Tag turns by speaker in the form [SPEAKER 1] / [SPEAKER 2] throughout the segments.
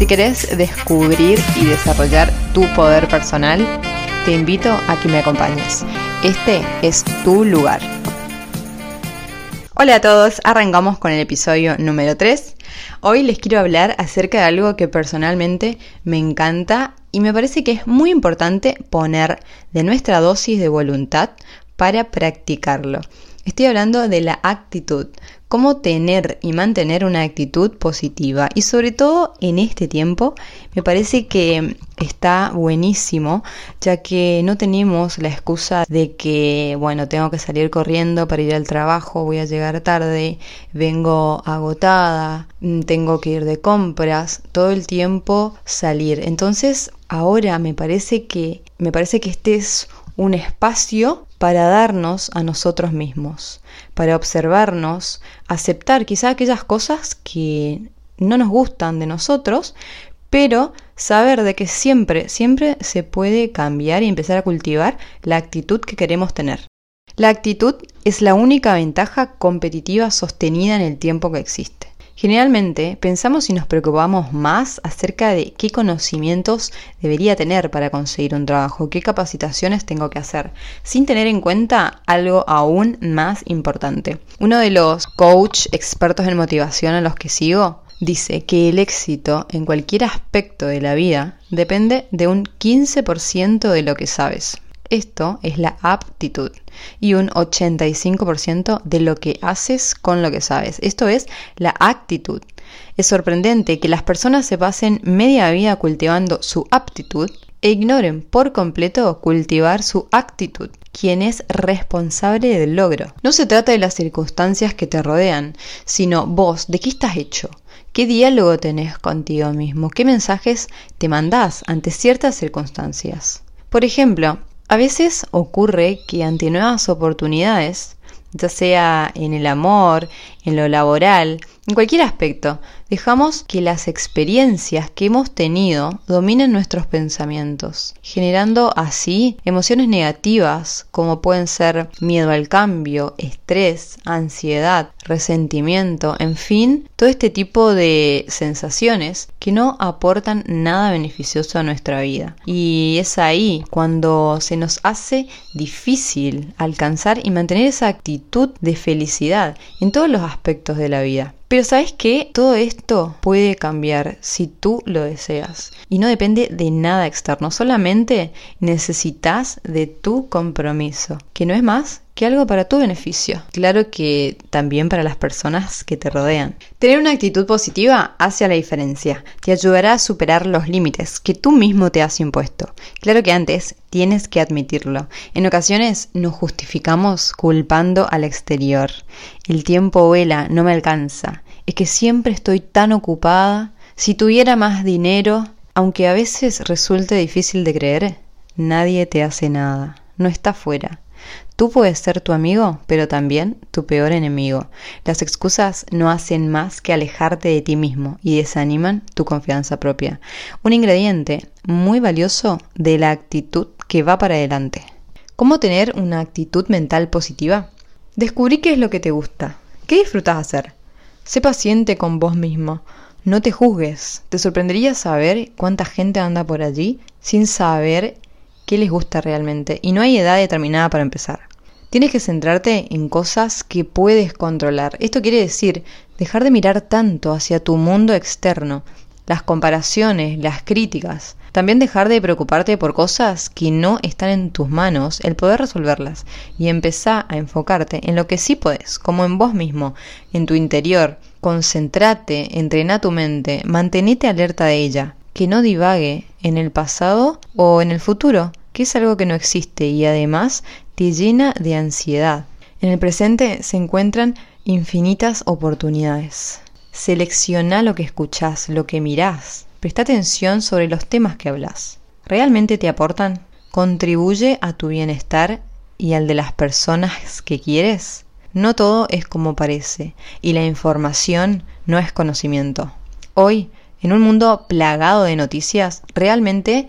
[SPEAKER 1] si querés descubrir y desarrollar tu poder personal, te invito a que me acompañes. Este es tu lugar. Hola a todos, arrancamos con el episodio número 3. Hoy les quiero hablar acerca de algo que personalmente me encanta y me parece que es muy importante poner de nuestra dosis de voluntad para practicarlo. Estoy hablando de la actitud, cómo tener y mantener una actitud positiva. Y sobre todo en este tiempo me parece que está buenísimo, ya que no tenemos la excusa de que, bueno, tengo que salir corriendo para ir al trabajo, voy a llegar tarde, vengo agotada, mm, tengo que ir de compras, todo el tiempo salir. Entonces, ahora me parece que me parece que este es un espacio para darnos a nosotros mismos, para observarnos, aceptar quizá aquellas cosas que no nos gustan de nosotros, pero saber de que siempre, siempre se puede cambiar y empezar a cultivar la actitud que queremos tener. La actitud es la única ventaja competitiva sostenida en el tiempo que existe. Generalmente pensamos y nos preocupamos más acerca de qué conocimientos debería tener para conseguir un trabajo, qué capacitaciones tengo que hacer, sin tener en cuenta algo aún más importante. Uno de los coach expertos en motivación a los que sigo dice que el éxito en cualquier aspecto de la vida depende de un 15% de lo que sabes. Esto es la aptitud y un 85% de lo que haces con lo que sabes. Esto es la actitud. Es sorprendente que las personas se pasen media vida cultivando su aptitud e ignoren por completo cultivar su actitud, quien es responsable del logro. No se trata de las circunstancias que te rodean, sino vos, ¿de qué estás hecho? ¿Qué diálogo tenés contigo mismo? ¿Qué mensajes te mandás ante ciertas circunstancias? Por ejemplo, a veces ocurre que ante nuevas oportunidades, ya sea en el amor, en lo laboral, en cualquier aspecto, dejamos que las experiencias que hemos tenido dominen nuestros pensamientos, generando así emociones negativas como pueden ser miedo al cambio, estrés, ansiedad, resentimiento, en fin, todo este tipo de sensaciones que no aportan nada beneficioso a nuestra vida. Y es ahí cuando se nos hace difícil alcanzar y mantener esa actitud de felicidad en todos los aspectos de la vida. Pero sabes que todo esto puede cambiar si tú lo deseas y no depende de nada externo, solamente necesitas de tu compromiso, que no es más que algo para tu beneficio. Claro que también para las personas que te rodean. Tener una actitud positiva hace la diferencia, te ayudará a superar los límites que tú mismo te has impuesto. Claro que antes tienes que admitirlo. En ocasiones nos justificamos culpando al exterior. El tiempo vuela, no me alcanza. Es que siempre estoy tan ocupada. Si tuviera más dinero, aunque a veces resulte difícil de creer, nadie te hace nada. No está fuera. Tú puedes ser tu amigo, pero también tu peor enemigo. Las excusas no hacen más que alejarte de ti mismo y desaniman tu confianza propia. Un ingrediente muy valioso de la actitud que va para adelante. ¿Cómo tener una actitud mental positiva? Descubrí qué es lo que te gusta, qué disfrutas hacer. Sé paciente con vos mismo. No te juzgues. Te sorprendería saber cuánta gente anda por allí sin saber qué les gusta realmente. Y no hay edad determinada para empezar. Tienes que centrarte en cosas que puedes controlar. Esto quiere decir dejar de mirar tanto hacia tu mundo externo, las comparaciones, las críticas. También dejar de preocuparte por cosas que no están en tus manos, el poder resolverlas y empezar a enfocarte en lo que sí puedes, como en vos mismo, en tu interior. Concéntrate, entrena tu mente, mantenete alerta de ella, que no divague en el pasado o en el futuro, que es algo que no existe y además te llena de ansiedad. En el presente se encuentran infinitas oportunidades. Selecciona lo que escuchás, lo que mirás. Presta atención sobre los temas que hablas. realmente te aportan? ¿Contribuye a tu bienestar y al de las personas que quieres? No todo es como parece y la información no es conocimiento. Hoy, en un mundo plagado de noticias, realmente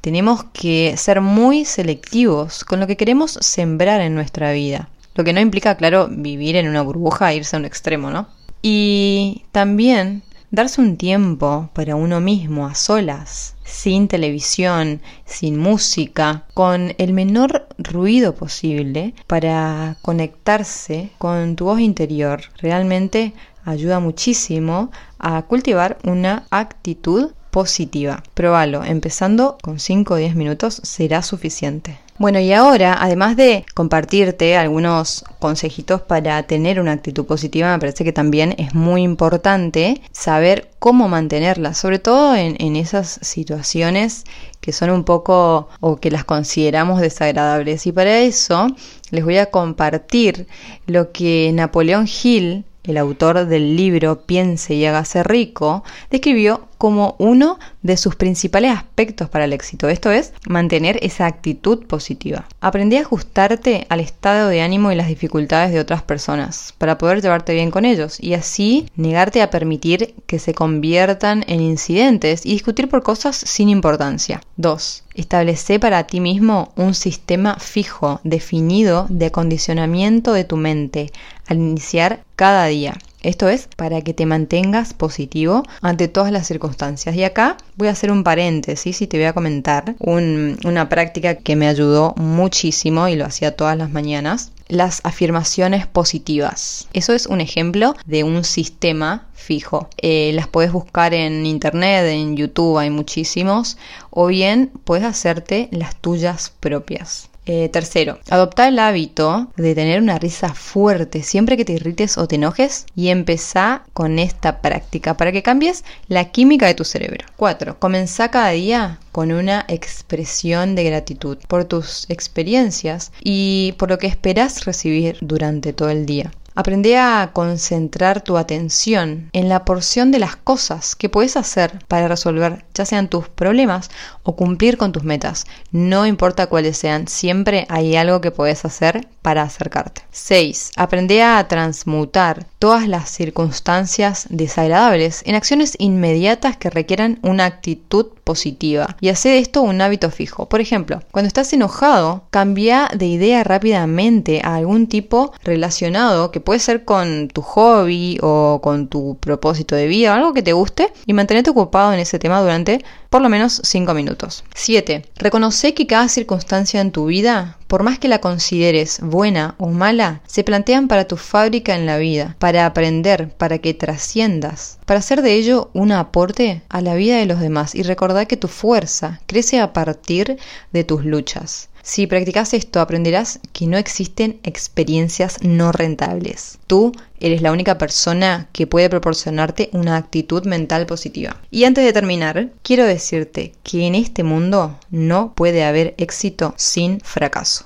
[SPEAKER 1] tenemos que ser muy selectivos con lo que queremos sembrar en nuestra vida. Lo que no implica, claro, vivir en una burbuja e irse a un extremo, ¿no? Y también darse un tiempo para uno mismo, a solas, sin televisión, sin música, con el menor ruido posible para conectarse con tu voz interior. Realmente ayuda muchísimo a cultivar una actitud positiva. Probalo, empezando con 5 o 10 minutos será suficiente. Bueno, y ahora, además de compartirte algunos consejitos para tener una actitud positiva, me parece que también es muy importante saber cómo mantenerla, sobre todo en, en esas situaciones que son un poco o que las consideramos desagradables. Y para eso les voy a compartir lo que Napoleón Hill el autor del libro Piense y hágase rico, describió como uno de sus principales aspectos para el éxito, esto es, mantener esa actitud positiva. Aprendí a ajustarte al estado de ánimo y las dificultades de otras personas para poder llevarte bien con ellos y así negarte a permitir que se conviertan en incidentes y discutir por cosas sin importancia. 2. Establece para ti mismo un sistema fijo, definido de acondicionamiento de tu mente al iniciar cada día. Esto es para que te mantengas positivo ante todas las circunstancias. Y acá voy a hacer un paréntesis y te voy a comentar una práctica que me ayudó muchísimo y lo hacía todas las mañanas. Las afirmaciones positivas. Eso es un ejemplo de un sistema fijo. Eh, las puedes buscar en internet, en YouTube hay muchísimos. O bien puedes hacerte las tuyas propias. Eh, tercero, adoptar el hábito de tener una risa fuerte siempre que te irrites o te enojes y empezá con esta práctica para que cambies la química de tu cerebro. Cuatro, comenzá cada día con una expresión de gratitud por tus experiencias y por lo que esperas recibir durante todo el día. Aprende a concentrar tu atención en la porción de las cosas que puedes hacer para resolver ya sean tus problemas o cumplir con tus metas. No importa cuáles sean, siempre hay algo que puedes hacer para acercarte. 6. Aprende a transmutar todas las circunstancias desagradables en acciones inmediatas que requieran una actitud positiva y hacer esto un hábito fijo. Por ejemplo, cuando estás enojado, cambia de idea rápidamente a algún tipo relacionado que puede ser con tu hobby o con tu propósito de vida, algo que te guste y mantenerte ocupado en ese tema durante por lo menos 5 minutos. 7. Reconoce que cada circunstancia en tu vida, por más que la consideres buena o mala, se plantean para tu fábrica en la vida, para aprender, para que trasciendas, para hacer de ello un aporte a la vida de los demás y recordar que tu fuerza crece a partir de tus luchas. Si practicas esto, aprenderás que no existen experiencias no rentables. Tú eres la única persona que puede proporcionarte una actitud mental positiva. Y antes de terminar, quiero decirte que en este mundo no puede haber éxito sin fracaso.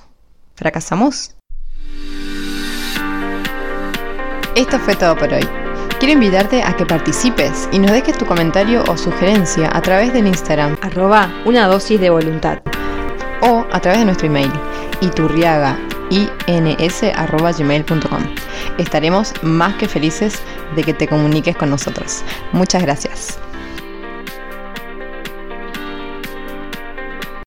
[SPEAKER 1] ¿Fracasamos? Esto fue todo por hoy. Quiero invitarte a que participes y nos dejes tu comentario o sugerencia a través del Instagram arroba una dosis de voluntad o a través de nuestro email iturriagains.gmail.com. Estaremos más que felices de que te comuniques con nosotros. Muchas gracias.